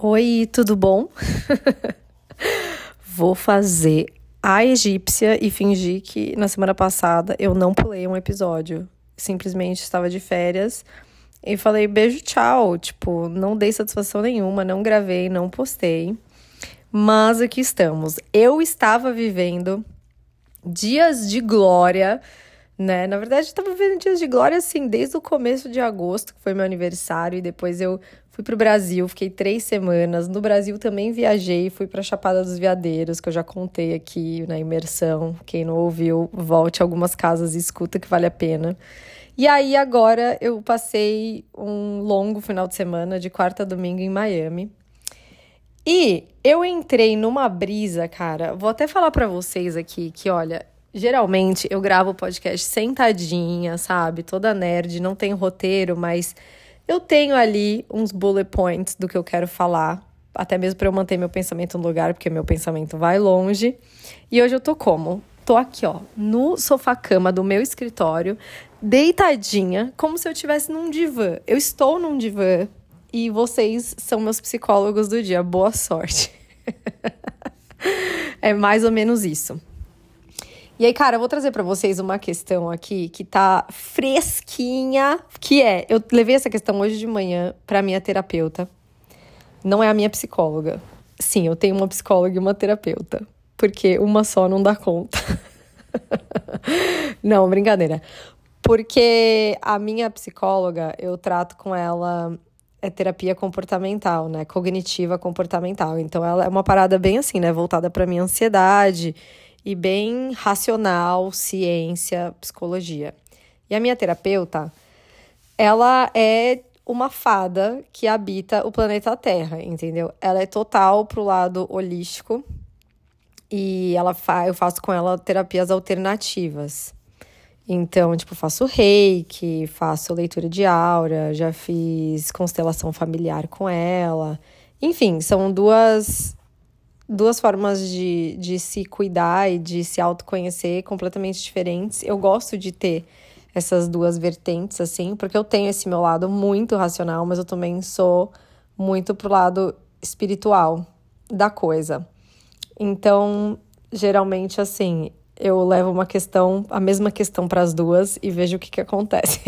Oi, tudo bom? Vou fazer a egípcia e fingir que na semana passada eu não pulei um episódio. Simplesmente estava de férias e falei beijo, tchau. Tipo, não dei satisfação nenhuma, não gravei, não postei. Mas aqui estamos. Eu estava vivendo dias de glória né? Na verdade, eu tava vivendo dias de glória assim, desde o começo de agosto, que foi meu aniversário, e depois eu fui pro Brasil, fiquei três semanas. No Brasil também viajei, fui pra Chapada dos Veadeiros, que eu já contei aqui na imersão. Quem não ouviu, volte a algumas casas e escuta que vale a pena. E aí, agora eu passei um longo final de semana, de quarta a domingo, em Miami. E eu entrei numa brisa, cara. Vou até falar para vocês aqui que, olha, Geralmente eu gravo o podcast sentadinha, sabe? Toda nerd, não tem roteiro, mas eu tenho ali uns bullet points do que eu quero falar, até mesmo para eu manter meu pensamento no lugar, porque meu pensamento vai longe. E hoje eu tô como? Tô aqui, ó, no sofá-cama do meu escritório, deitadinha, como se eu estivesse num divã. Eu estou num divã e vocês são meus psicólogos do dia. Boa sorte. é mais ou menos isso. E aí, cara, eu vou trazer para vocês uma questão aqui que tá fresquinha, que é, eu levei essa questão hoje de manhã para minha terapeuta. Não é a minha psicóloga. Sim, eu tenho uma psicóloga e uma terapeuta, porque uma só não dá conta. não, brincadeira. Porque a minha psicóloga, eu trato com ela é terapia comportamental, né? Cognitiva comportamental. Então ela é uma parada bem assim, né, voltada para minha ansiedade e bem racional, ciência, psicologia. E a minha terapeuta, ela é uma fada que habita o planeta Terra, entendeu? Ela é total pro lado holístico e ela fa eu faço com ela terapias alternativas. Então, tipo, faço reiki, faço leitura de aura, já fiz constelação familiar com ela. Enfim, são duas duas formas de, de se cuidar e de se autoconhecer completamente diferentes. Eu gosto de ter essas duas vertentes, assim, porque eu tenho esse meu lado muito racional, mas eu também sou muito pro lado espiritual da coisa. Então, geralmente, assim, eu levo uma questão, a mesma questão para as duas e vejo o que, que acontece.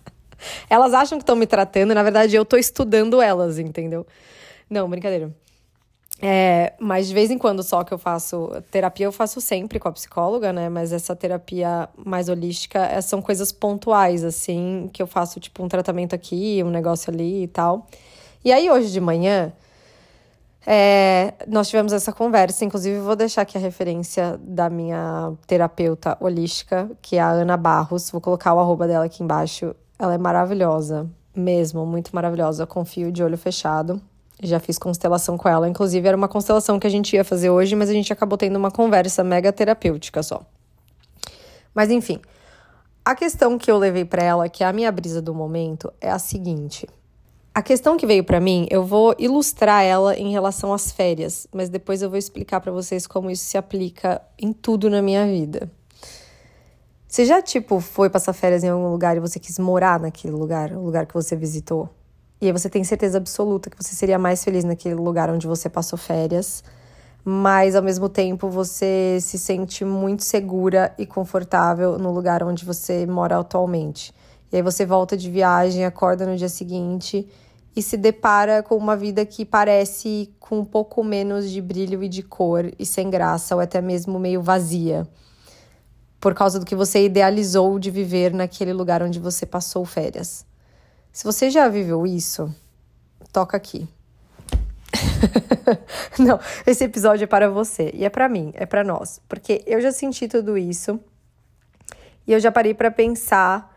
elas acham que estão me tratando, na verdade, eu tô estudando elas, entendeu? Não, brincadeira. É, mas de vez em quando só que eu faço terapia, eu faço sempre com a psicóloga, né? Mas essa terapia mais holística é, são coisas pontuais, assim, que eu faço tipo um tratamento aqui, um negócio ali e tal. E aí hoje de manhã, é, nós tivemos essa conversa, inclusive vou deixar aqui a referência da minha terapeuta holística, que é a Ana Barros. Vou colocar o arroba dela aqui embaixo. Ela é maravilhosa, mesmo, muito maravilhosa. Confio de olho fechado. Já fiz constelação com ela. Inclusive, era uma constelação que a gente ia fazer hoje, mas a gente acabou tendo uma conversa mega terapêutica só. Mas enfim, a questão que eu levei para ela, que é a minha brisa do momento, é a seguinte. A questão que veio para mim, eu vou ilustrar ela em relação às férias, mas depois eu vou explicar para vocês como isso se aplica em tudo na minha vida. Você já, tipo, foi passar férias em algum lugar e você quis morar naquele lugar, o lugar que você visitou? E aí você tem certeza absoluta que você seria mais feliz naquele lugar onde você passou férias, mas ao mesmo tempo você se sente muito segura e confortável no lugar onde você mora atualmente. E aí você volta de viagem, acorda no dia seguinte e se depara com uma vida que parece com um pouco menos de brilho e de cor e sem graça, ou até mesmo meio vazia, por causa do que você idealizou de viver naquele lugar onde você passou férias. Se você já viveu isso, toca aqui. Não, esse episódio é para você e é para mim, é para nós, porque eu já senti tudo isso e eu já parei para pensar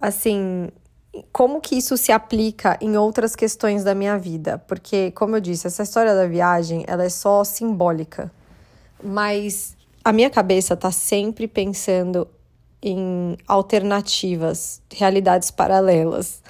assim, como que isso se aplica em outras questões da minha vida, porque como eu disse, essa história da viagem, ela é só simbólica. Mas a minha cabeça tá sempre pensando em alternativas, realidades paralelas.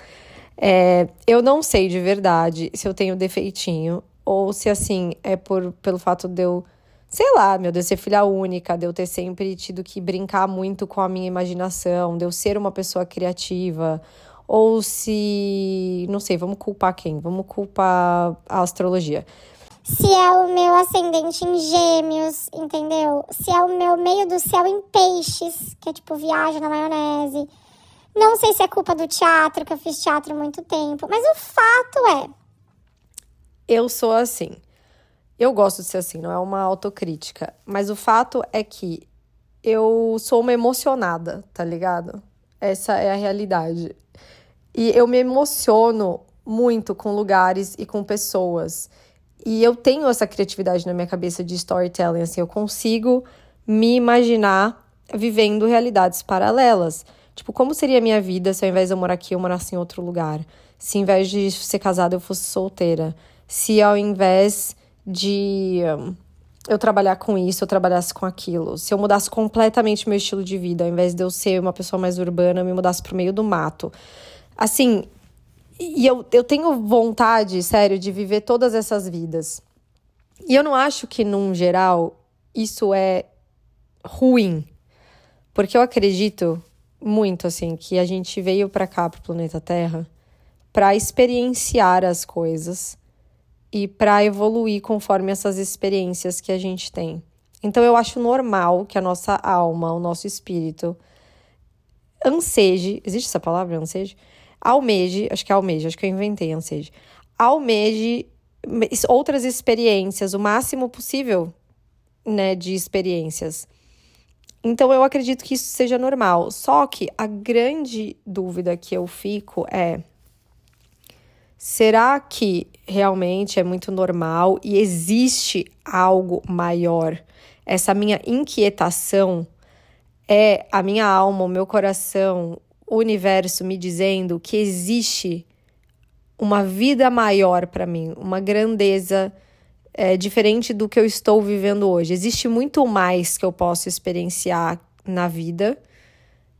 É, eu não sei de verdade se eu tenho defeitinho ou se assim é por pelo fato de eu, sei lá, meu Deus, ser filha única, de eu ter sempre tido que brincar muito com a minha imaginação, de eu ser uma pessoa criativa, ou se. Não sei, vamos culpar quem? Vamos culpar a astrologia. Se é o meu ascendente em gêmeos, entendeu? Se é o meu meio do céu em peixes, que é tipo viagem na maionese. Não sei se é culpa do teatro, que eu fiz teatro há muito tempo, mas o fato é. Eu sou assim. Eu gosto de ser assim, não é uma autocrítica. Mas o fato é que eu sou uma emocionada, tá ligado? Essa é a realidade. E eu me emociono muito com lugares e com pessoas. E eu tenho essa criatividade na minha cabeça de storytelling, assim, eu consigo me imaginar vivendo realidades paralelas. Tipo, como seria a minha vida se ao invés de eu morar aqui, eu morasse em outro lugar? Se ao invés de ser casada, eu fosse solteira? Se ao invés de hum, eu trabalhar com isso, eu trabalhasse com aquilo. Se eu mudasse completamente meu estilo de vida, ao invés de eu ser uma pessoa mais urbana, eu me mudasse pro meio do mato. Assim, e eu, eu tenho vontade, sério, de viver todas essas vidas. E eu não acho que, num geral, isso é ruim. Porque eu acredito muito, assim, que a gente veio para cá, pro planeta Terra, para experienciar as coisas e para evoluir conforme essas experiências que a gente tem. Então eu acho normal que a nossa alma, o nosso espírito anseje, existe essa palavra, anseje? Almeje, acho que é almeje, acho que eu inventei anseje. Almeje outras experiências, o máximo possível, né, de experiências. Então eu acredito que isso seja normal. Só que a grande dúvida que eu fico é Será que realmente é muito normal e existe algo maior? Essa minha inquietação é a minha alma, o meu coração, o universo me dizendo que existe uma vida maior para mim, uma grandeza é, diferente do que eu estou vivendo hoje. Existe muito mais que eu posso experienciar na vida.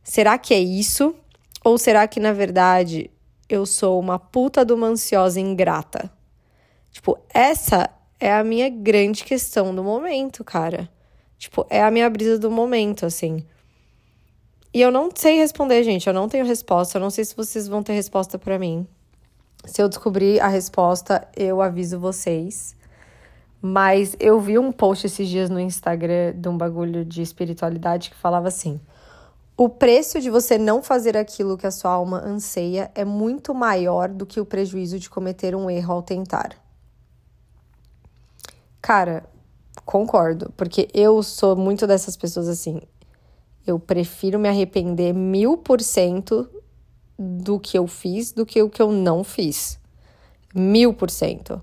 Será que é isso? Ou será que, na verdade, eu sou uma puta de uma ansiosa ingrata. Tipo, essa é a minha grande questão do momento, cara. Tipo, é a minha brisa do momento, assim. E eu não sei responder, gente. Eu não tenho resposta. Eu não sei se vocês vão ter resposta para mim. Se eu descobrir a resposta, eu aviso vocês. Mas eu vi um post esses dias no Instagram de um bagulho de espiritualidade que falava assim: o preço de você não fazer aquilo que a sua alma anseia é muito maior do que o prejuízo de cometer um erro ao tentar. Cara, concordo, porque eu sou muito dessas pessoas assim. Eu prefiro me arrepender mil por cento do que eu fiz do que o que eu não fiz. Mil por cento.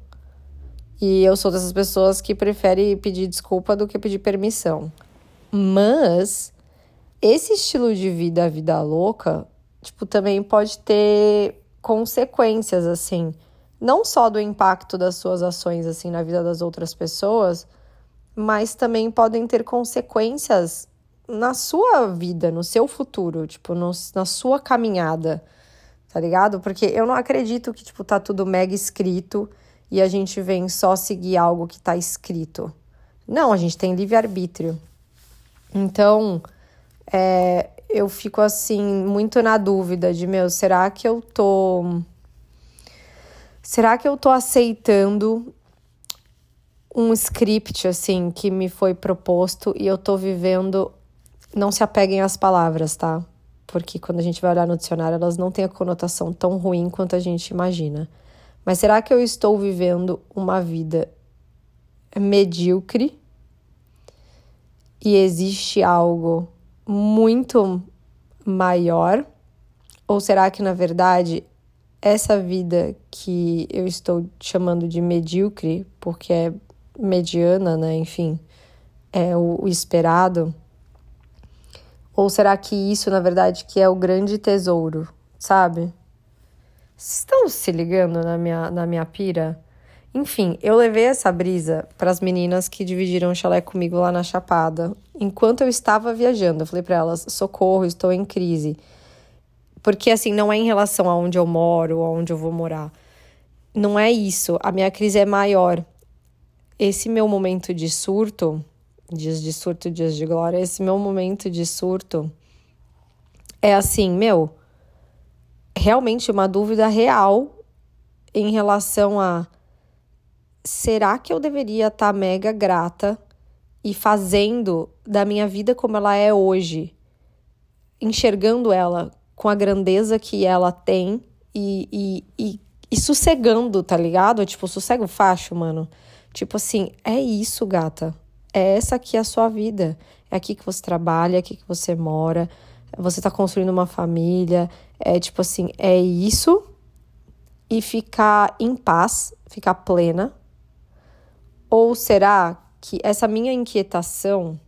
E eu sou dessas pessoas que prefere pedir desculpa do que pedir permissão. Mas esse estilo de vida, a vida louca, tipo, também pode ter consequências, assim, não só do impacto das suas ações, assim, na vida das outras pessoas, mas também podem ter consequências na sua vida, no seu futuro, tipo, no, na sua caminhada, tá ligado? Porque eu não acredito que, tipo, tá tudo mega escrito e a gente vem só seguir algo que tá escrito. Não, a gente tem livre-arbítrio. Então, é, eu fico assim, muito na dúvida de, meu, será que eu tô. Será que eu tô aceitando um script, assim, que me foi proposto e eu tô vivendo. Não se apeguem às palavras, tá? Porque quando a gente vai olhar no dicionário, elas não têm a conotação tão ruim quanto a gente imagina. Mas será que eu estou vivendo uma vida medíocre e existe algo muito maior? Ou será que, na verdade, essa vida que eu estou chamando de medíocre, porque é mediana, né? Enfim, é o, o esperado. Ou será que isso, na verdade, que é o grande tesouro, sabe? Vocês estão se ligando na minha, na minha pira? Enfim, eu levei essa brisa para as meninas que dividiram o chalé comigo lá na Chapada. Enquanto eu estava viajando, eu falei para elas: socorro, estou em crise. Porque, assim, não é em relação a onde eu moro aonde eu vou morar. Não é isso. A minha crise é maior. Esse meu momento de surto, dias de surto, dias de glória, esse meu momento de surto é assim, meu. realmente uma dúvida real em relação a será que eu deveria estar tá mega grata e fazendo da minha vida como ela é hoje, enxergando ela com a grandeza que ela tem e, e, e, e sossegando, tá ligado? Tipo, sossego facho, mano. Tipo assim, é isso, gata. É essa aqui a sua vida. É aqui que você trabalha, é aqui que você mora, você tá construindo uma família. É tipo assim, é isso e ficar em paz, ficar plena? Ou será que essa minha inquietação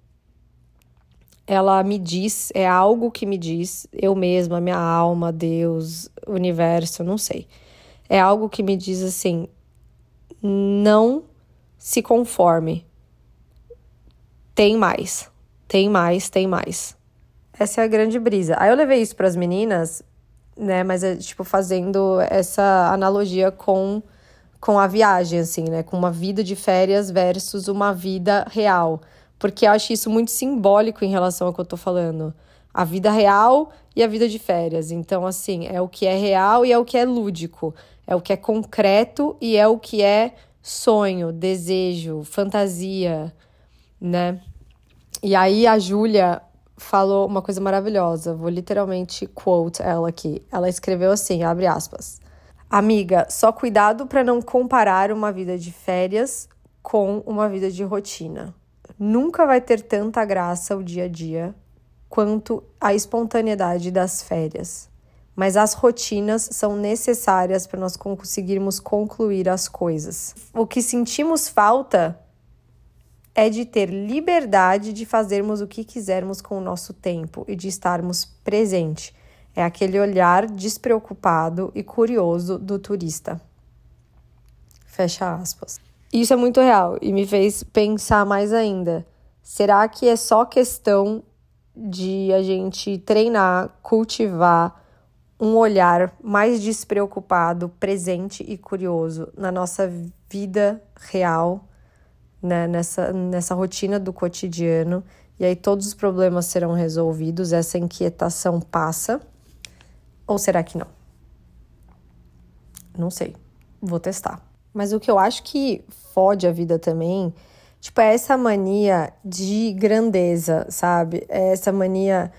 ela me diz, é algo que me diz, eu mesma, minha alma, Deus, universo, não sei. É algo que me diz assim: não se conforme. Tem mais, tem mais, tem mais. Essa é a grande brisa. Aí eu levei isso para as meninas, né? Mas é tipo fazendo essa analogia com com a viagem, assim, né? Com uma vida de férias versus uma vida real porque eu acho isso muito simbólico em relação ao que eu tô falando. A vida real e a vida de férias. Então, assim, é o que é real e é o que é lúdico. É o que é concreto e é o que é sonho, desejo, fantasia, né? E aí a Júlia falou uma coisa maravilhosa. Vou literalmente quote ela aqui. Ela escreveu assim, abre aspas. Amiga, só cuidado para não comparar uma vida de férias com uma vida de rotina. Nunca vai ter tanta graça o dia a dia quanto a espontaneidade das férias. Mas as rotinas são necessárias para nós conseguirmos concluir as coisas. O que sentimos falta é de ter liberdade de fazermos o que quisermos com o nosso tempo e de estarmos presente. É aquele olhar despreocupado e curioso do turista. Fecha aspas. Isso é muito real e me fez pensar mais ainda. Será que é só questão de a gente treinar, cultivar um olhar mais despreocupado, presente e curioso na nossa vida real, né? nessa, nessa rotina do cotidiano, e aí todos os problemas serão resolvidos, essa inquietação passa? Ou será que não? Não sei, vou testar. Mas o que eu acho que fode a vida também, tipo, é essa mania de grandeza, sabe? É essa mania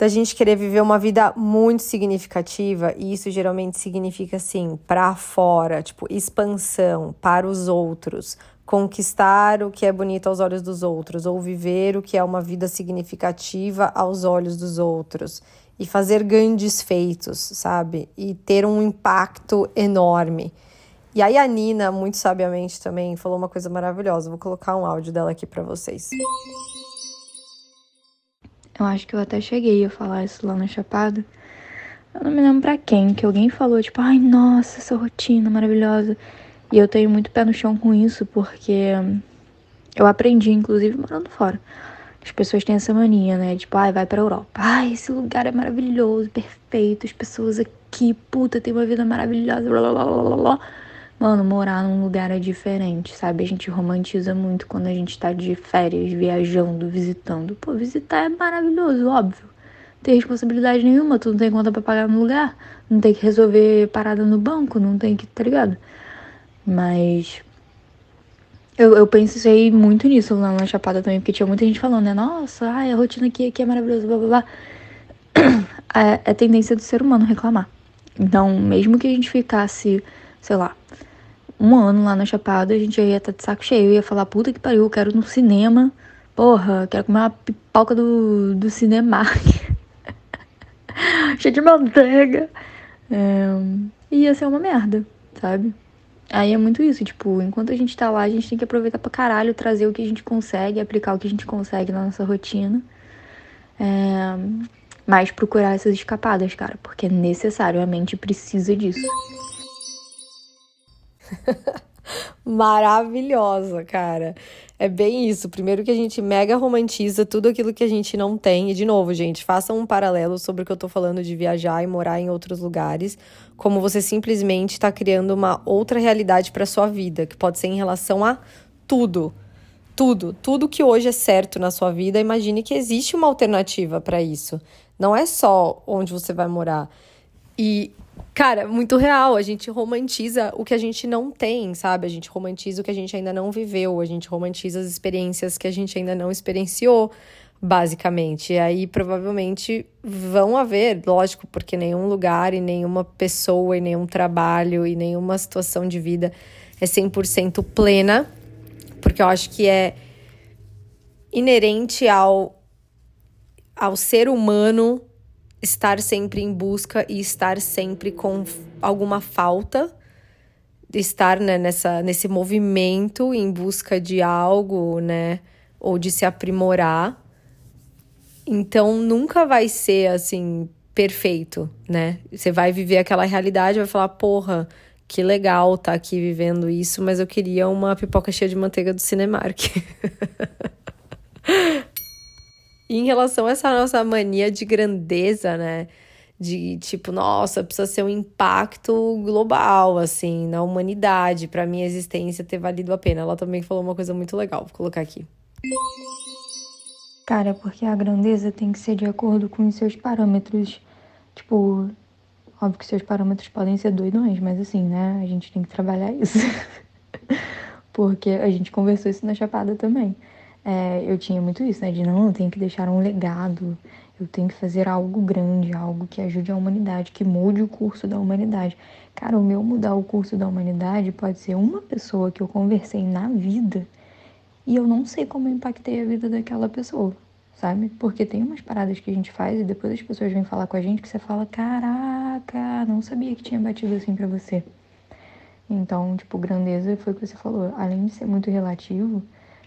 da gente querer viver uma vida muito significativa, e isso geralmente significa assim, para fora, tipo, expansão para os outros, conquistar o que é bonito aos olhos dos outros, ou viver o que é uma vida significativa aos olhos dos outros, e fazer grandes feitos, sabe? E ter um impacto enorme. E aí a Nina, muito sabiamente também, falou uma coisa maravilhosa. Vou colocar um áudio dela aqui para vocês. Eu acho que eu até cheguei a falar isso lá na Chapada. Eu não me lembro pra quem, que alguém falou, tipo, ai, nossa, essa rotina maravilhosa. E eu tenho muito pé no chão com isso, porque eu aprendi, inclusive, morando fora. As pessoas têm essa mania, né? Tipo, ai, vai pra Europa. Ai, esse lugar é maravilhoso, perfeito. As pessoas aqui, puta, tem uma vida maravilhosa, blá blá blá blá blá. Mano, morar num lugar é diferente, sabe? A gente romantiza muito quando a gente tá de férias, viajando, visitando. Pô, visitar é maravilhoso, óbvio. Não tem responsabilidade nenhuma, tu não tem conta pra pagar no lugar, não tem que resolver parada no banco, não tem que, tá ligado? Mas. Eu, eu pensei muito nisso lá na Chapada também, porque tinha muita gente falando, né? Nossa, ai, a rotina aqui, aqui é maravilhosa, blá blá blá. É, é tendência do ser humano reclamar. Então, mesmo que a gente ficasse, sei lá, um ano lá na Chapada, a gente ia estar de saco cheio, ia falar, puta que pariu, eu quero ir no cinema, porra, quero comer uma pipoca do, do cinema. Cheia de manteiga. É, ia ser uma merda, sabe? Aí é muito isso, tipo, enquanto a gente tá lá, a gente tem que aproveitar pra caralho, trazer o que a gente consegue, aplicar o que a gente consegue na nossa rotina. É, mas procurar essas escapadas, cara, porque é necessário, a mente precisa disso. Maravilhosa, cara. É bem isso. Primeiro que a gente mega romantiza tudo aquilo que a gente não tem. E, de novo, gente, façam um paralelo sobre o que eu tô falando de viajar e morar em outros lugares. Como você simplesmente está criando uma outra realidade para sua vida, que pode ser em relação a tudo. Tudo. Tudo que hoje é certo na sua vida, imagine que existe uma alternativa para isso. Não é só onde você vai morar E, cara, muito real. A gente romantiza o que a gente não tem, sabe? A gente romantiza o que a gente ainda não viveu. A gente romantiza as experiências que a gente ainda não experienciou, basicamente. E aí, provavelmente, vão haver, lógico, porque nenhum lugar e nenhuma pessoa e nenhum trabalho e nenhuma situação de vida é 100% plena, porque eu acho que é inerente ao, ao ser humano estar sempre em busca e estar sempre com alguma falta, estar né, nessa, nesse movimento em busca de algo, né, ou de se aprimorar. Então nunca vai ser assim perfeito, né? Você vai viver aquela realidade, vai falar, porra, que legal tá aqui vivendo isso, mas eu queria uma pipoca cheia de manteiga do Cinemark. e em relação a essa nossa mania de grandeza, né? De tipo, nossa, precisa ser um impacto global, assim, na humanidade, para minha existência ter valido a pena. Ela também falou uma coisa muito legal, vou colocar aqui. Cara, porque a grandeza tem que ser de acordo com os seus parâmetros. Tipo, óbvio que seus parâmetros podem ser doidões, mas assim, né? A gente tem que trabalhar isso. porque a gente conversou isso na Chapada também. É, eu tinha muito isso, né? De não, eu tenho que deixar um legado, eu tenho que fazer algo grande, algo que ajude a humanidade, que mude o curso da humanidade. Cara, o meu mudar o curso da humanidade pode ser uma pessoa que eu conversei na vida e eu não sei como eu impactei a vida daquela pessoa, sabe? Porque tem umas paradas que a gente faz e depois as pessoas vêm falar com a gente que você fala: caraca, não sabia que tinha batido assim para você. Então, tipo, grandeza foi o que você falou. Além de ser muito relativo,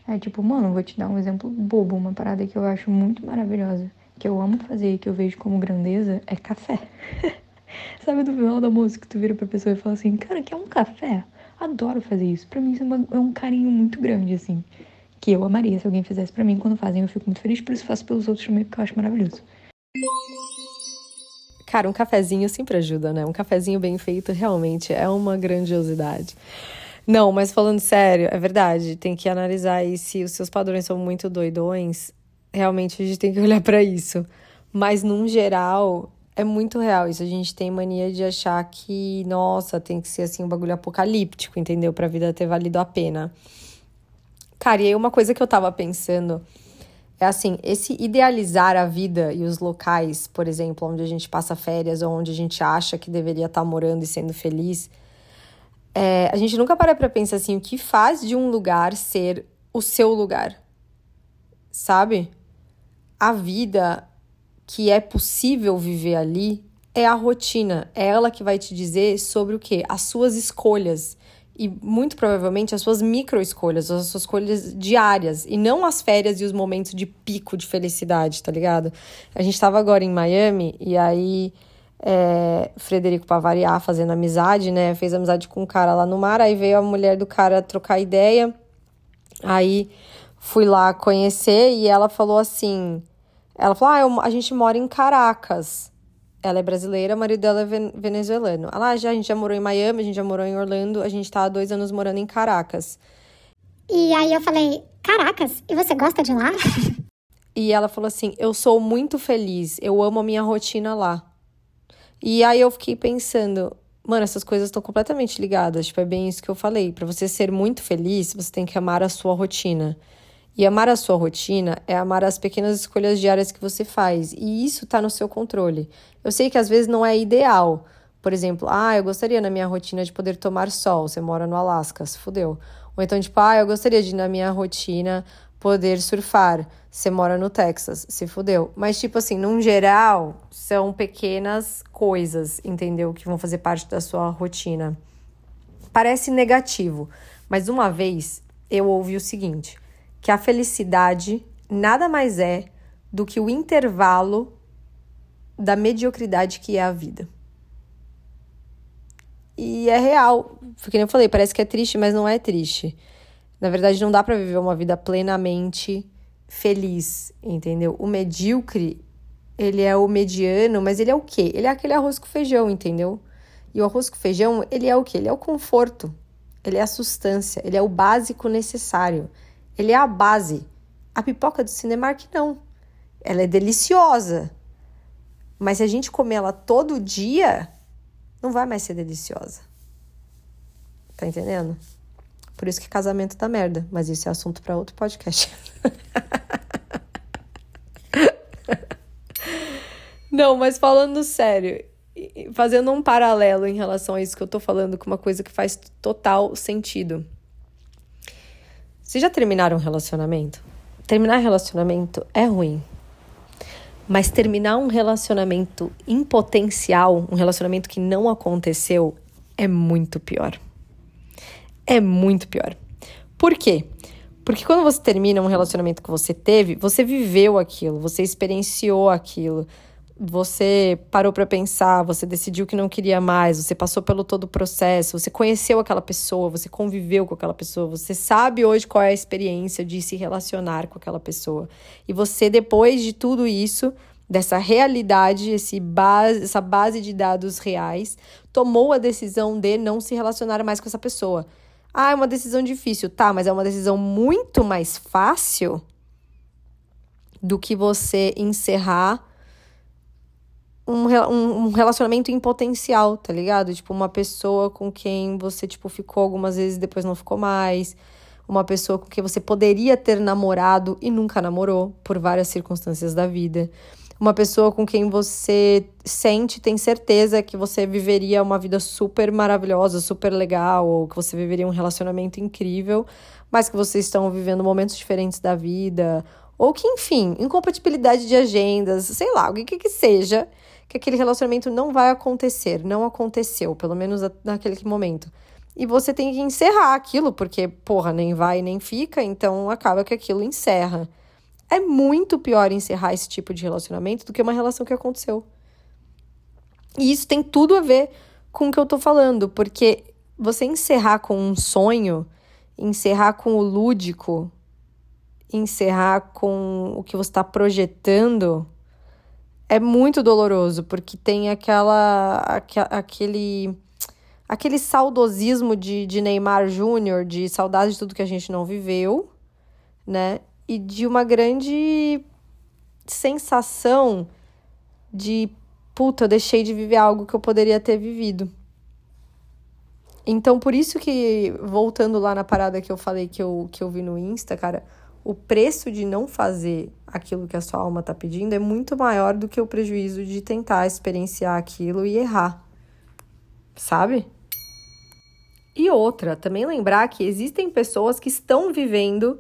é tipo, mano, vou te dar um exemplo bobo, uma parada que eu acho muito maravilhosa, que eu amo fazer e que eu vejo como grandeza, é café. Sabe do final da música que tu vira pra pessoa e fala assim, cara, quer um café? Adoro fazer isso. Pra mim isso é, uma, é um carinho muito grande, assim. Que eu amaria se alguém fizesse para mim. Quando fazem, eu fico muito feliz, por isso faço pelos outros também, porque eu acho maravilhoso. Cara, um cafezinho sempre ajuda, né? Um cafezinho bem feito realmente é uma grandiosidade. Não, mas falando sério, é verdade. Tem que analisar aí se os seus padrões são muito doidões. Realmente a gente tem que olhar para isso. Mas, num geral, é muito real isso. A gente tem mania de achar que, nossa, tem que ser assim um bagulho apocalíptico, entendeu? Pra vida ter valido a pena. Cara, e aí uma coisa que eu tava pensando é assim, esse idealizar a vida e os locais, por exemplo, onde a gente passa férias ou onde a gente acha que deveria estar tá morando e sendo feliz é, a gente nunca para pra pensar assim, o que faz de um lugar ser o seu lugar? Sabe? A vida que é possível viver ali é a rotina. É ela que vai te dizer sobre o quê? As suas escolhas. E muito provavelmente as suas micro escolhas, as suas escolhas diárias. E não as férias e os momentos de pico de felicidade, tá ligado? A gente tava agora em Miami e aí é, Frederico para variar, fazendo amizade, né? Fez amizade com um cara lá no mar, aí veio a mulher do cara trocar ideia. Aí fui lá conhecer e ela falou assim: ela falou, ah, eu, a gente mora em Caracas. Ela é brasileira, o marido dela é venezuelano. Ela, ah, já, a gente já morou em Miami, a gente já morou em Orlando, a gente tá há dois anos morando em Caracas. E aí eu falei, Caracas, e você gosta de lá? E ela falou assim: Eu sou muito feliz, eu amo a minha rotina lá. E aí eu fiquei pensando, mano, essas coisas estão completamente ligadas. Tipo, é bem isso que eu falei. Para você ser muito feliz, você tem que amar a sua rotina. E amar a sua rotina é amar as pequenas escolhas diárias que você faz. E isso tá no seu controle. Eu sei que às vezes não é ideal. Por exemplo, ah, eu gostaria na minha rotina de poder tomar sol. Você mora no Alasca, se fudeu. Ou então, tipo, ah, eu gostaria de, na minha rotina, poder surfar. Você mora no Texas, se fudeu. Mas, tipo assim, num geral, são pequenas coisas, entendeu? Que vão fazer parte da sua rotina. Parece negativo, mas uma vez eu ouvi o seguinte: que a felicidade nada mais é do que o intervalo da mediocridade que é a vida. E é real, porque eu falei, parece que é triste, mas não é triste. Na verdade, não dá para viver uma vida plenamente feliz, entendeu? O medíocre, ele é o mediano, mas ele é o quê? Ele é aquele arroz com feijão, entendeu? E o arroz com feijão, ele é o quê? Ele é o conforto, ele é a sustância, ele é o básico necessário, ele é a base. A pipoca do Cinemark não. Ela é deliciosa, mas se a gente comer ela todo dia, não vai mais ser deliciosa. Tá entendendo? Por isso que casamento tá merda, mas isso é assunto para outro podcast. Não, mas falando sério, fazendo um paralelo em relação a isso que eu tô falando com uma coisa que faz total sentido. Vocês já terminaram um relacionamento? Terminar relacionamento é ruim. Mas terminar um relacionamento em potencial, um relacionamento que não aconteceu, é muito pior. É muito pior. Por quê? Porque quando você termina um relacionamento que você teve, você viveu aquilo, você experienciou aquilo, você parou para pensar, você decidiu que não queria mais, você passou pelo todo o processo, você conheceu aquela pessoa, você conviveu com aquela pessoa, você sabe hoje qual é a experiência de se relacionar com aquela pessoa. E você, depois de tudo isso, dessa realidade, esse base, essa base de dados reais, tomou a decisão de não se relacionar mais com essa pessoa. Ah, é uma decisão difícil, tá, mas é uma decisão muito mais fácil do que você encerrar um, um, relacionamento em potencial, tá ligado? Tipo, uma pessoa com quem você, tipo, ficou algumas vezes e depois não ficou mais. Uma pessoa com quem você poderia ter namorado e nunca namorou, por várias circunstâncias da vida. Uma pessoa com quem você sente, tem certeza que você viveria uma vida super maravilhosa, super legal, ou que você viveria um relacionamento incrível, mas que vocês estão vivendo momentos diferentes da vida, ou que, enfim, incompatibilidade de agendas, sei lá, o que que seja que aquele relacionamento não vai acontecer, não aconteceu, pelo menos naquele momento. E você tem que encerrar aquilo, porque, porra, nem vai nem fica, então acaba que aquilo encerra. É muito pior encerrar esse tipo de relacionamento do que uma relação que aconteceu. E isso tem tudo a ver com o que eu tô falando, porque você encerrar com um sonho, encerrar com o lúdico, encerrar com o que você está projetando, é muito doloroso, porque tem aquela, aquele, aquele saudosismo de, de Neymar Júnior, de saudade de tudo que a gente não viveu, né? E de uma grande sensação de puta, eu deixei de viver algo que eu poderia ter vivido. Então, por isso que, voltando lá na parada que eu falei que eu, que eu vi no Insta, cara, o preço de não fazer aquilo que a sua alma está pedindo é muito maior do que o prejuízo de tentar experienciar aquilo e errar. Sabe? E outra, também lembrar que existem pessoas que estão vivendo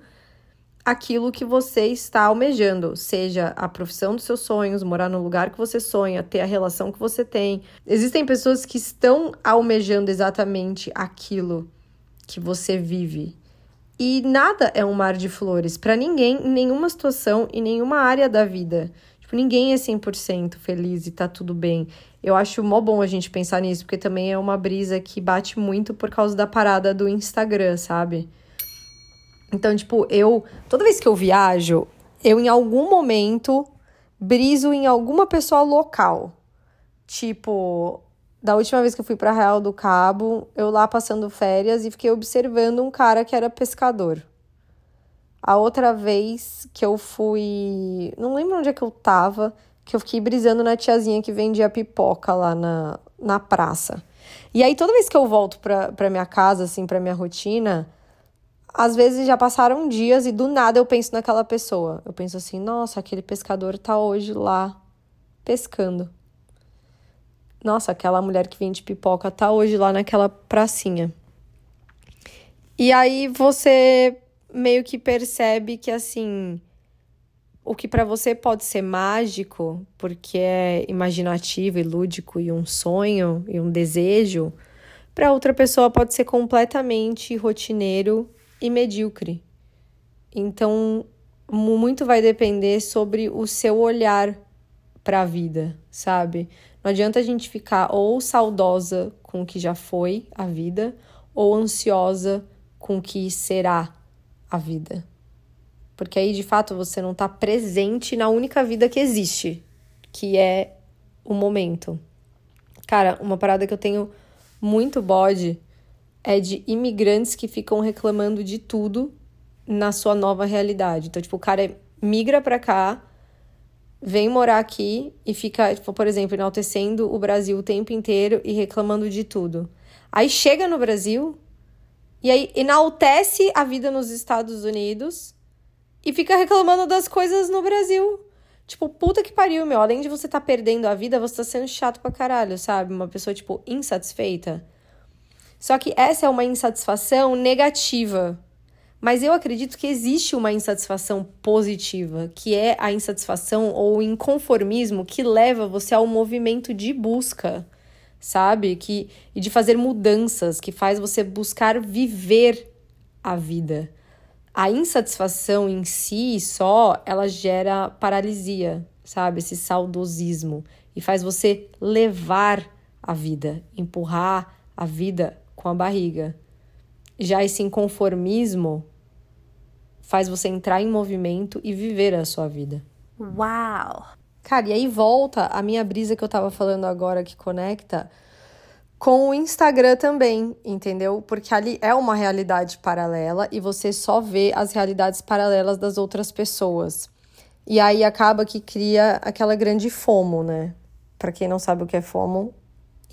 aquilo que você está almejando, seja a profissão dos seus sonhos, morar no lugar que você sonha, ter a relação que você tem. Existem pessoas que estão almejando exatamente aquilo que você vive. E nada é um mar de flores para ninguém, em nenhuma situação e nenhuma área da vida. Tipo, ninguém é 100% feliz e tá tudo bem. Eu acho mó bom a gente pensar nisso, porque também é uma brisa que bate muito por causa da parada do Instagram, sabe? Então, tipo, eu. Toda vez que eu viajo, eu em algum momento briso em alguma pessoa local. Tipo, da última vez que eu fui para Real do Cabo, eu lá passando férias e fiquei observando um cara que era pescador. A outra vez que eu fui, não lembro onde é que eu tava, que eu fiquei brisando na tiazinha que vendia pipoca lá na, na praça. E aí toda vez que eu volto pra, pra minha casa, assim, pra minha rotina, às vezes já passaram dias e do nada eu penso naquela pessoa. Eu penso assim, nossa, aquele pescador tá hoje lá pescando. Nossa, aquela mulher que vende pipoca tá hoje lá naquela pracinha. E aí você meio que percebe que assim, o que para você pode ser mágico, porque é imaginativo e lúdico e um sonho e um desejo, para outra pessoa pode ser completamente rotineiro e medíocre. Então, muito vai depender sobre o seu olhar para a vida, sabe? Não adianta a gente ficar ou saudosa com o que já foi a vida, ou ansiosa com o que será a vida. Porque aí, de fato, você não está presente na única vida que existe, que é o momento. Cara, uma parada que eu tenho muito bode é de imigrantes que ficam reclamando de tudo na sua nova realidade. Então, tipo, o cara migra pra cá, vem morar aqui e fica, tipo, por exemplo, enaltecendo o Brasil o tempo inteiro e reclamando de tudo. Aí chega no Brasil e aí enaltece a vida nos Estados Unidos e fica reclamando das coisas no Brasil. Tipo, puta que pariu, meu. Além de você tá perdendo a vida, você tá sendo chato pra caralho, sabe? Uma pessoa, tipo, insatisfeita. Só que essa é uma insatisfação negativa. Mas eu acredito que existe uma insatisfação positiva, que é a insatisfação ou inconformismo que leva você ao movimento de busca, sabe? Que, e de fazer mudanças, que faz você buscar viver a vida. A insatisfação em si só, ela gera paralisia, sabe? Esse saudosismo. E faz você levar a vida, empurrar a vida com a barriga. Já esse inconformismo faz você entrar em movimento e viver a sua vida. Uau! Cara, e aí volta a minha brisa que eu tava falando agora que conecta com o Instagram também, entendeu? Porque ali é uma realidade paralela e você só vê as realidades paralelas das outras pessoas. E aí acaba que cria aquela grande FOMO, né? Para quem não sabe o que é FOMO,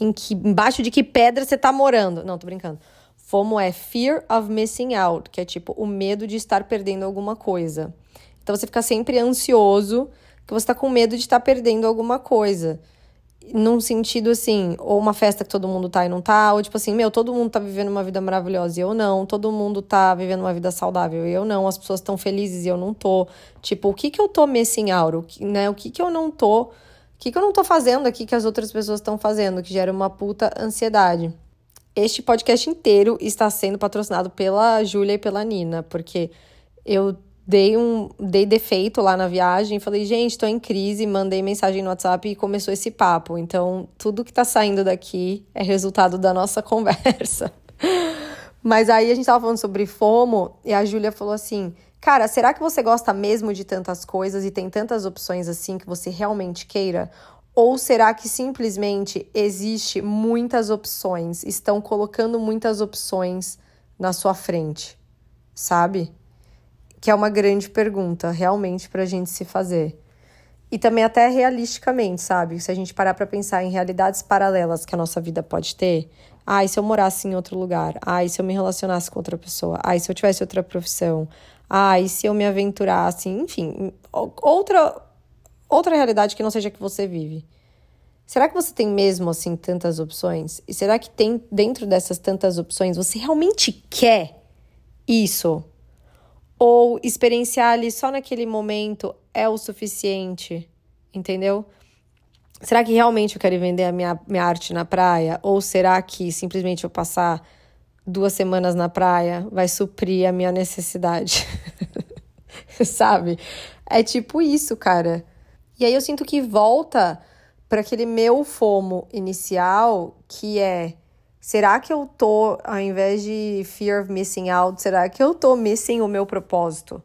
em que embaixo de que pedra você tá morando? Não, tô brincando. FOMO é Fear of Missing Out, que é tipo o medo de estar perdendo alguma coisa. Então você fica sempre ansioso, que você tá com medo de estar perdendo alguma coisa. Num sentido assim, ou uma festa que todo mundo tá e não tá, ou tipo assim, meu, todo mundo tá vivendo uma vida maravilhosa e eu não, todo mundo tá vivendo uma vida saudável e eu não, as pessoas estão felizes e eu não tô. Tipo, o que que eu tô missing out, o que, né? O que que eu não tô, que que eu não tô fazendo aqui que as outras pessoas estão fazendo, que gera uma puta ansiedade. Este podcast inteiro está sendo patrocinado pela Júlia e pela Nina, porque eu dei um dei defeito lá na viagem, falei, gente, estou em crise, mandei mensagem no WhatsApp e começou esse papo. Então, tudo que está saindo daqui é resultado da nossa conversa. Mas aí a gente estava falando sobre FOMO e a Júlia falou assim: Cara, será que você gosta mesmo de tantas coisas e tem tantas opções assim que você realmente queira? Ou será que simplesmente existe muitas opções, estão colocando muitas opções na sua frente, sabe? Que é uma grande pergunta, realmente, para a gente se fazer. E também até realisticamente, sabe? Se a gente parar para pensar em realidades paralelas que a nossa vida pode ter, ai, se eu morasse em outro lugar, ai, se eu me relacionasse com outra pessoa, ai, se eu tivesse outra profissão, ai, se eu me aventurasse, enfim, outra outra realidade que não seja que você vive. Será que você tem mesmo assim tantas opções? E será que tem dentro dessas tantas opções você realmente quer isso? Ou experienciar ali só naquele momento é o suficiente? Entendeu? Será que realmente eu quero vender a minha, minha arte na praia? Ou será que simplesmente eu passar duas semanas na praia vai suprir a minha necessidade? Sabe? É tipo isso, cara. E aí eu sinto que volta para aquele meu fomo inicial, que é será que eu tô, ao invés de fear of missing out, será que eu tô missing o meu propósito?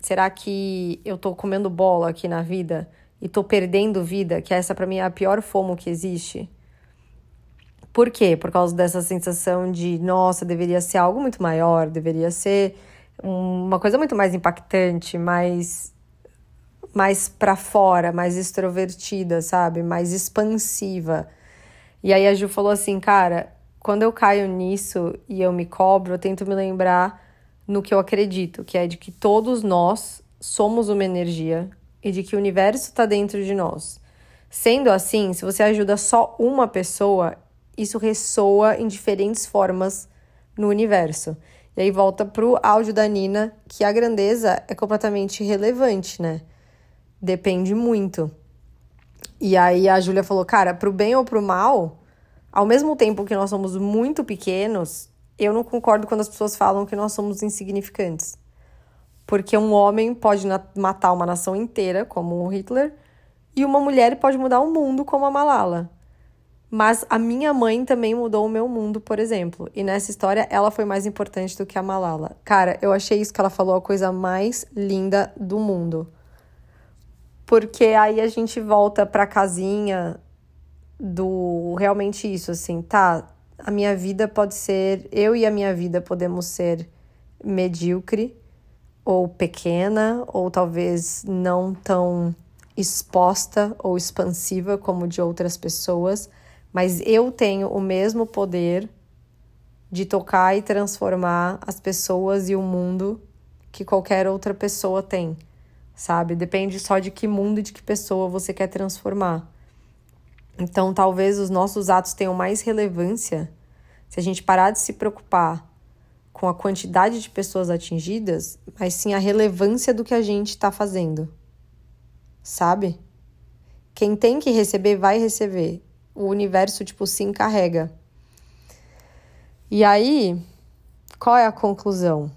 Será que eu tô comendo bola aqui na vida e tô perdendo vida, que essa para mim é a pior fomo que existe? Por quê? Por causa dessa sensação de, nossa, deveria ser algo muito maior, deveria ser uma coisa muito mais impactante, mais mais para fora, mais extrovertida, sabe? Mais expansiva. E aí a Ju falou assim, cara, quando eu caio nisso e eu me cobro, eu tento me lembrar no que eu acredito, que é de que todos nós somos uma energia e de que o universo está dentro de nós. Sendo assim, se você ajuda só uma pessoa, isso ressoa em diferentes formas no universo. E aí volta pro áudio da Nina, que a grandeza é completamente relevante, né? Depende muito. E aí a Júlia falou, cara, pro bem ou pro mal, ao mesmo tempo que nós somos muito pequenos, eu não concordo quando as pessoas falam que nós somos insignificantes. Porque um homem pode matar uma nação inteira, como o Hitler, e uma mulher pode mudar o mundo, como a Malala. Mas a minha mãe também mudou o meu mundo, por exemplo. E nessa história, ela foi mais importante do que a Malala. Cara, eu achei isso que ela falou a coisa mais linda do mundo porque aí a gente volta pra casinha do realmente isso, assim, tá? A minha vida pode ser, eu e a minha vida podemos ser medíocre ou pequena, ou talvez não tão exposta ou expansiva como de outras pessoas, mas eu tenho o mesmo poder de tocar e transformar as pessoas e o mundo que qualquer outra pessoa tem, sabe? Depende só de que mundo e de que pessoa você quer transformar. Então, talvez os nossos atos tenham mais relevância se a gente parar de se preocupar com a quantidade de pessoas atingidas, mas sim a relevância do que a gente está fazendo. Sabe? Quem tem que receber, vai receber. O universo, tipo, se encarrega. E aí, qual é a conclusão?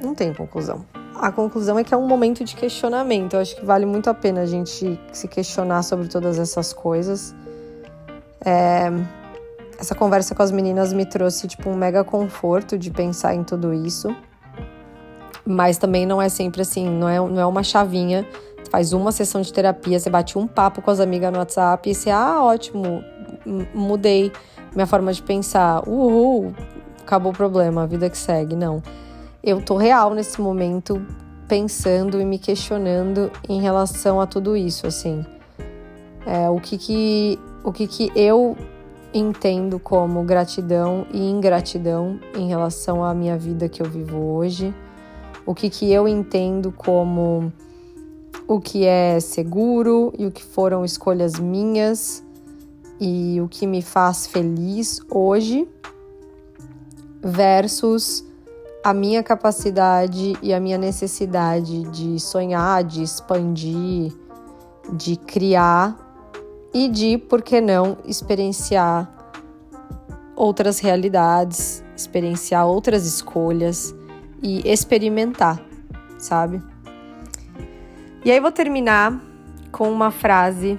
Não tem conclusão. A conclusão é que é um momento de questionamento. Eu acho que vale muito a pena a gente se questionar sobre todas essas coisas. É... Essa conversa com as meninas me trouxe tipo um mega conforto de pensar em tudo isso. Mas também não é sempre assim, não é, não é uma chavinha. Faz uma sessão de terapia, você bate um papo com as amigas no WhatsApp e você, ah, ótimo, mudei minha forma de pensar, uhul, acabou o problema, a vida que segue. Não. Eu tô real nesse momento pensando e me questionando em relação a tudo isso, assim. É, o que que, o que que eu entendo como gratidão e ingratidão em relação à minha vida que eu vivo hoje. O que que eu entendo como o que é seguro e o que foram escolhas minhas e o que me faz feliz hoje versus a minha capacidade e a minha necessidade de sonhar, de expandir, de criar e de, por que não, experienciar outras realidades, experienciar outras escolhas e experimentar, sabe? E aí vou terminar com uma frase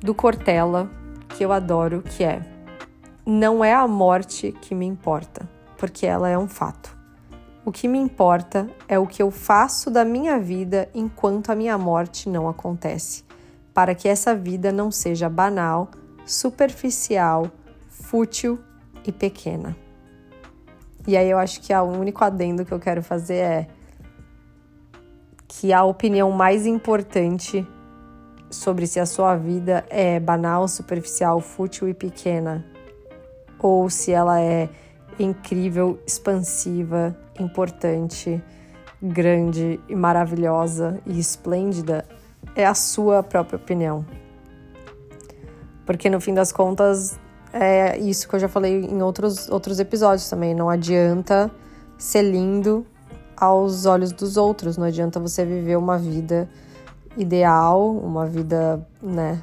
do Cortella que eu adoro, que é: Não é a morte que me importa, porque ela é um fato. O que me importa é o que eu faço da minha vida enquanto a minha morte não acontece, para que essa vida não seja banal, superficial, fútil e pequena. E aí eu acho que o único adendo que eu quero fazer é que a opinião mais importante sobre se a sua vida é banal, superficial, fútil e pequena, ou se ela é incrível, expansiva, importante, grande e maravilhosa e esplêndida, é a sua própria opinião. Porque no fim das contas, é isso que eu já falei em outros, outros episódios também. Não adianta ser lindo aos olhos dos outros, não adianta você viver uma vida ideal, uma vida, né,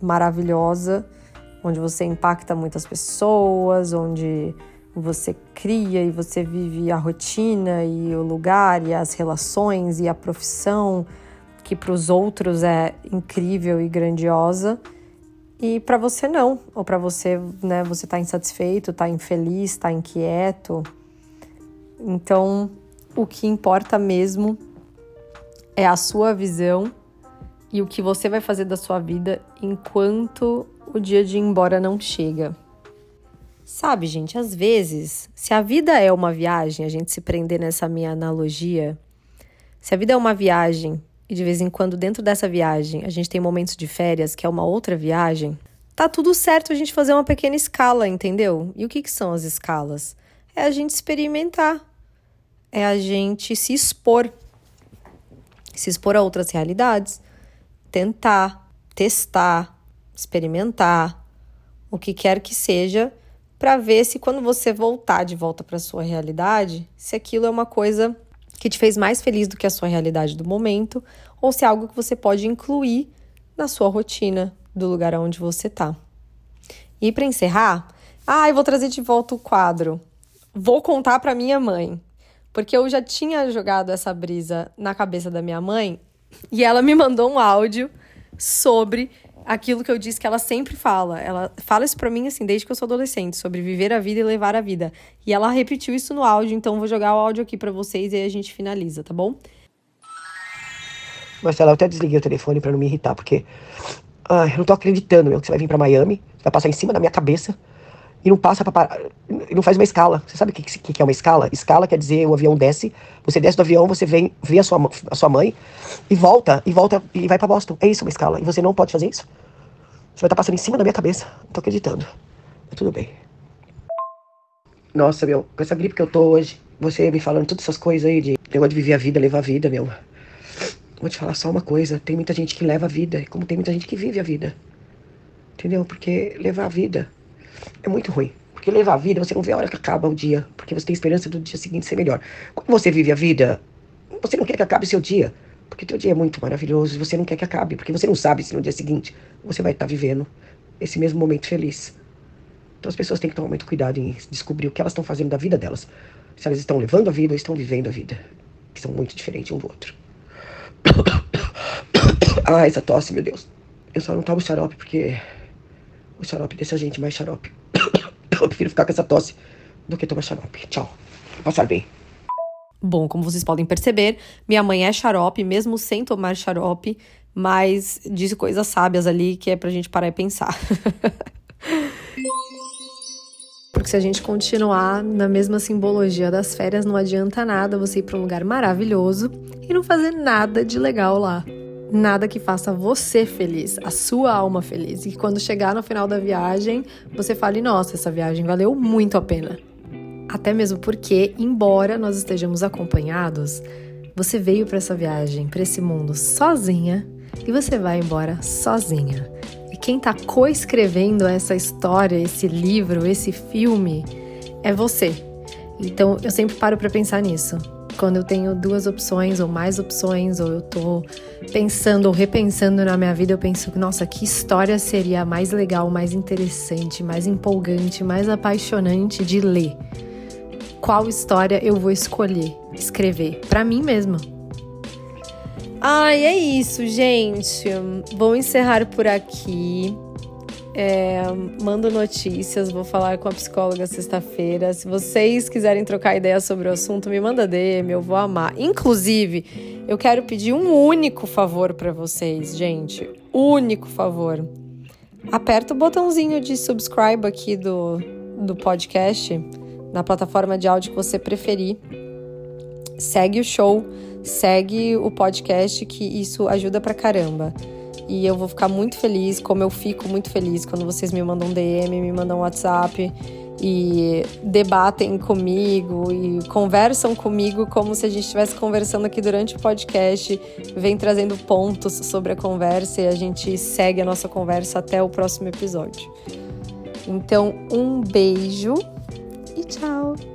maravilhosa, onde você impacta muitas pessoas, onde você cria e você vive a rotina e o lugar e as relações e a profissão que para os outros é incrível e grandiosa e para você não, ou para você, né, você tá insatisfeito, tá infeliz, tá inquieto. Então, o que importa mesmo é a sua visão e o que você vai fazer da sua vida enquanto o dia de ir embora não chega. Sabe, gente, às vezes, se a vida é uma viagem, a gente se prender nessa minha analogia, se a vida é uma viagem e de vez em quando dentro dessa viagem a gente tem momentos de férias, que é uma outra viagem, tá tudo certo a gente fazer uma pequena escala, entendeu? E o que, que são as escalas? É a gente experimentar, é a gente se expor, se expor a outras realidades, tentar, testar, experimentar, o que quer que seja, para ver se quando você voltar de volta para sua realidade, se aquilo é uma coisa que te fez mais feliz do que a sua realidade do momento, ou se é algo que você pode incluir na sua rotina do lugar onde você tá. E para encerrar, ah, eu vou trazer de volta o quadro. Vou contar para minha mãe, porque eu já tinha jogado essa brisa na cabeça da minha mãe e ela me mandou um áudio sobre aquilo que eu disse que ela sempre fala. Ela fala isso pra mim, assim, desde que eu sou adolescente, sobre viver a vida e levar a vida. E ela repetiu isso no áudio, então vou jogar o áudio aqui para vocês e a gente finaliza, tá bom? Marcela, eu até desliguei o telefone para não me irritar, porque. Ai, eu não tô acreditando, meu, que você vai vir pra Miami, vai passar em cima da minha cabeça e não passa para e não faz uma escala. Você sabe o que, que, que é uma escala? Escala quer dizer o avião desce, você desce do avião, você vem, vê a sua, a sua mãe e volta, e volta e vai para Boston. É isso uma escala. E você não pode fazer isso? Você vai estar tá passando em cima da minha cabeça. Não tô acreditando. Mas tudo bem. Nossa, meu, com essa gripe que eu tô hoje, você me falando todas essas coisas aí de negócio de viver a vida, levar a vida, meu. Vou te falar só uma coisa, tem muita gente que leva a vida, como tem muita gente que vive a vida. Entendeu? Porque levar a vida é muito ruim. Porque levar a vida, você não vê a hora que acaba o dia, porque você tem esperança do dia seguinte ser melhor. Quando você vive a vida, você não quer que acabe o seu dia, porque teu dia é muito maravilhoso e você não quer que acabe, porque você não sabe se no dia seguinte você vai estar vivendo esse mesmo momento feliz. Então as pessoas têm que tomar muito cuidado em descobrir o que elas estão fazendo da vida delas. Se elas estão levando a vida ou estão vivendo a vida. Que são muito diferentes um do outro. ah, essa tosse, meu Deus. Eu só não tomo xarope porque o xarope deixa a gente mais xarope. Eu prefiro ficar com essa tosse do que tomar xarope. Tchau. Passar bem. Bom, como vocês podem perceber, minha mãe é xarope, mesmo sem tomar xarope, mas disse coisas sábias ali que é pra gente parar e pensar. Porque se a gente continuar na mesma simbologia das férias, não adianta nada você ir para um lugar maravilhoso e não fazer nada de legal lá. Nada que faça você feliz, a sua alma feliz. E quando chegar no final da viagem, você fale: nossa, essa viagem valeu muito a pena. Até mesmo porque, embora nós estejamos acompanhados, você veio para essa viagem, para esse mundo sozinha e você vai embora sozinha quem está coescrevendo essa história, esse livro, esse filme, é você. Então eu sempre paro para pensar nisso. Quando eu tenho duas opções ou mais opções, ou eu tô pensando ou repensando na minha vida, eu penso, nossa, que história seria mais legal, mais interessante, mais empolgante, mais apaixonante de ler? Qual história eu vou escolher escrever para mim mesma? Ai, é isso, gente. Vou encerrar por aqui. É, mando notícias, vou falar com a psicóloga sexta-feira. Se vocês quiserem trocar ideias sobre o assunto, me manda DM, eu vou amar. Inclusive, eu quero pedir um único favor para vocês, gente. Único favor. Aperta o botãozinho de subscribe aqui do, do podcast na plataforma de áudio que você preferir. Segue o show segue o podcast que isso ajuda pra caramba. E eu vou ficar muito feliz, como eu fico muito feliz quando vocês me mandam DM, me mandam WhatsApp e debatem comigo e conversam comigo como se a gente estivesse conversando aqui durante o podcast, vem trazendo pontos sobre a conversa e a gente segue a nossa conversa até o próximo episódio. Então, um beijo e tchau!